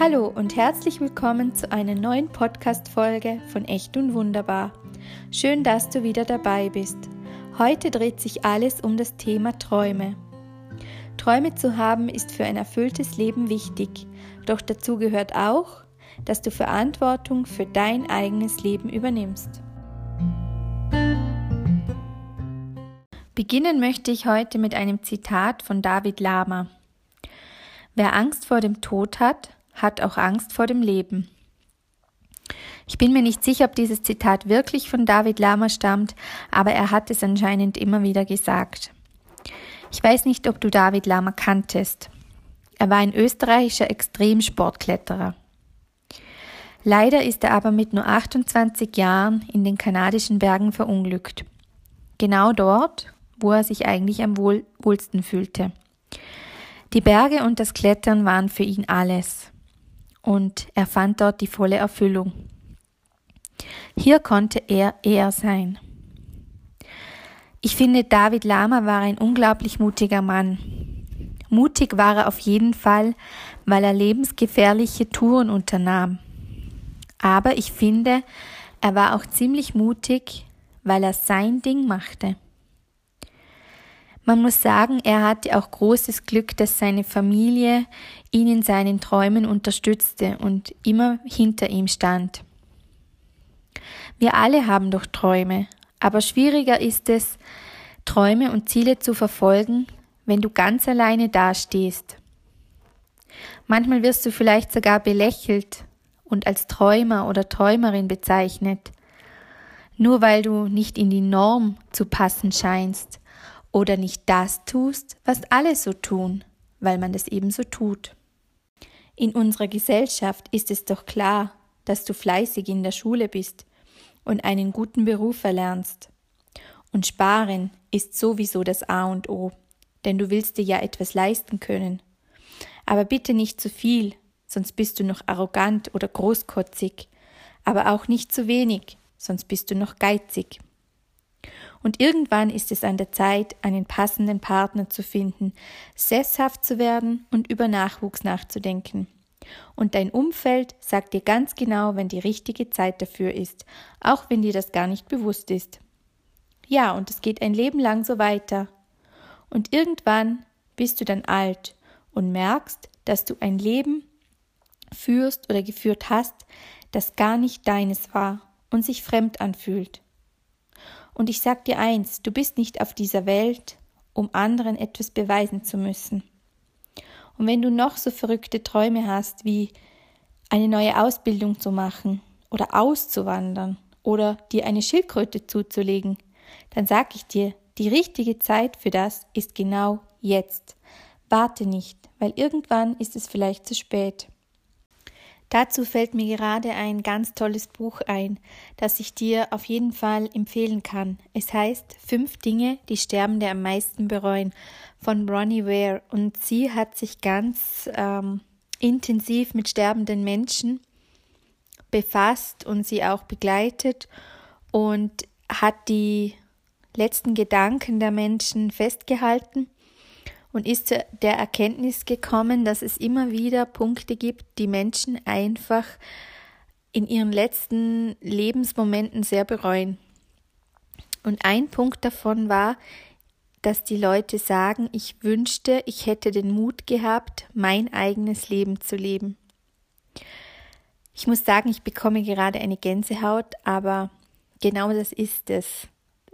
Hallo und herzlich willkommen zu einer neuen Podcast-Folge von Echt und Wunderbar. Schön, dass du wieder dabei bist. Heute dreht sich alles um das Thema Träume. Träume zu haben ist für ein erfülltes Leben wichtig, doch dazu gehört auch, dass du Verantwortung für dein eigenes Leben übernimmst. Beginnen möchte ich heute mit einem Zitat von David Lama. Wer Angst vor dem Tod hat, hat auch Angst vor dem Leben. Ich bin mir nicht sicher, ob dieses Zitat wirklich von David Lama stammt, aber er hat es anscheinend immer wieder gesagt. Ich weiß nicht, ob du David Lama kanntest. Er war ein österreichischer Extremsportkletterer. Leider ist er aber mit nur 28 Jahren in den kanadischen Bergen verunglückt. Genau dort, wo er sich eigentlich am wohl, wohlsten fühlte. Die Berge und das Klettern waren für ihn alles und er fand dort die volle Erfüllung. Hier konnte er er sein. Ich finde, David Lama war ein unglaublich mutiger Mann. Mutig war er auf jeden Fall, weil er lebensgefährliche Touren unternahm. Aber ich finde, er war auch ziemlich mutig, weil er sein Ding machte. Man muss sagen, er hatte auch großes Glück, dass seine Familie ihn in seinen Träumen unterstützte und immer hinter ihm stand. Wir alle haben doch Träume, aber schwieriger ist es, Träume und Ziele zu verfolgen, wenn du ganz alleine dastehst. Manchmal wirst du vielleicht sogar belächelt und als Träumer oder Träumerin bezeichnet, nur weil du nicht in die Norm zu passen scheinst oder nicht das tust, was alle so tun, weil man das eben so tut. In unserer Gesellschaft ist es doch klar, dass du fleißig in der Schule bist und einen guten Beruf erlernst. Und sparen ist sowieso das A und O, denn du willst dir ja etwas leisten können. Aber bitte nicht zu viel, sonst bist du noch arrogant oder großkotzig, aber auch nicht zu wenig, sonst bist du noch geizig. Und irgendwann ist es an der Zeit, einen passenden Partner zu finden, sesshaft zu werden und über Nachwuchs nachzudenken. Und dein Umfeld sagt dir ganz genau, wenn die richtige Zeit dafür ist, auch wenn dir das gar nicht bewusst ist. Ja, und es geht ein Leben lang so weiter. Und irgendwann bist du dann alt und merkst, dass du ein Leben führst oder geführt hast, das gar nicht deines war und sich fremd anfühlt. Und ich sag dir eins, du bist nicht auf dieser Welt, um anderen etwas beweisen zu müssen. Und wenn du noch so verrückte Träume hast, wie eine neue Ausbildung zu machen oder auszuwandern oder dir eine Schildkröte zuzulegen, dann sag ich dir, die richtige Zeit für das ist genau jetzt. Warte nicht, weil irgendwann ist es vielleicht zu spät. Dazu fällt mir gerade ein ganz tolles Buch ein, das ich dir auf jeden Fall empfehlen kann. Es heißt Fünf Dinge, die Sterbende am meisten bereuen von Ronnie Ware und sie hat sich ganz ähm, intensiv mit sterbenden Menschen befasst und sie auch begleitet und hat die letzten Gedanken der Menschen festgehalten und ist zu der Erkenntnis gekommen, dass es immer wieder Punkte gibt, die Menschen einfach in ihren letzten Lebensmomenten sehr bereuen. Und ein Punkt davon war, dass die Leute sagen, ich wünschte, ich hätte den Mut gehabt, mein eigenes Leben zu leben. Ich muss sagen, ich bekomme gerade eine Gänsehaut, aber genau das ist es.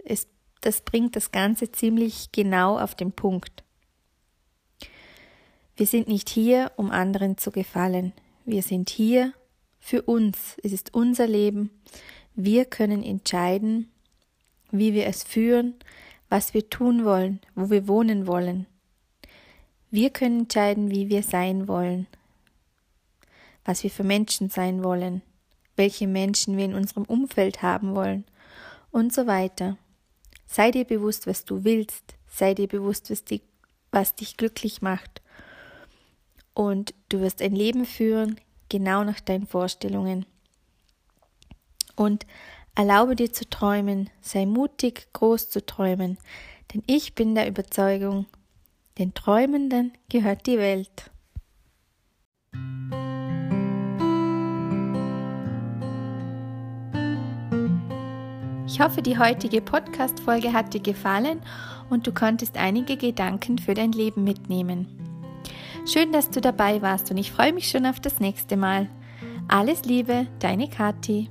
es das bringt das Ganze ziemlich genau auf den Punkt. Wir sind nicht hier, um anderen zu gefallen. Wir sind hier für uns. Es ist unser Leben. Wir können entscheiden, wie wir es führen, was wir tun wollen, wo wir wohnen wollen. Wir können entscheiden, wie wir sein wollen, was wir für Menschen sein wollen, welche Menschen wir in unserem Umfeld haben wollen und so weiter. Sei dir bewusst, was du willst, sei dir bewusst, was, die, was dich glücklich macht und du wirst ein Leben führen, genau nach deinen Vorstellungen. Und erlaube dir zu träumen, sei mutig, groß zu träumen, denn ich bin der Überzeugung, den Träumenden gehört die Welt. Ich hoffe, die heutige Podcast-Folge hat dir gefallen und du konntest einige Gedanken für dein Leben mitnehmen. Schön, dass du dabei warst und ich freue mich schon auf das nächste Mal. Alles Liebe, deine Kathi.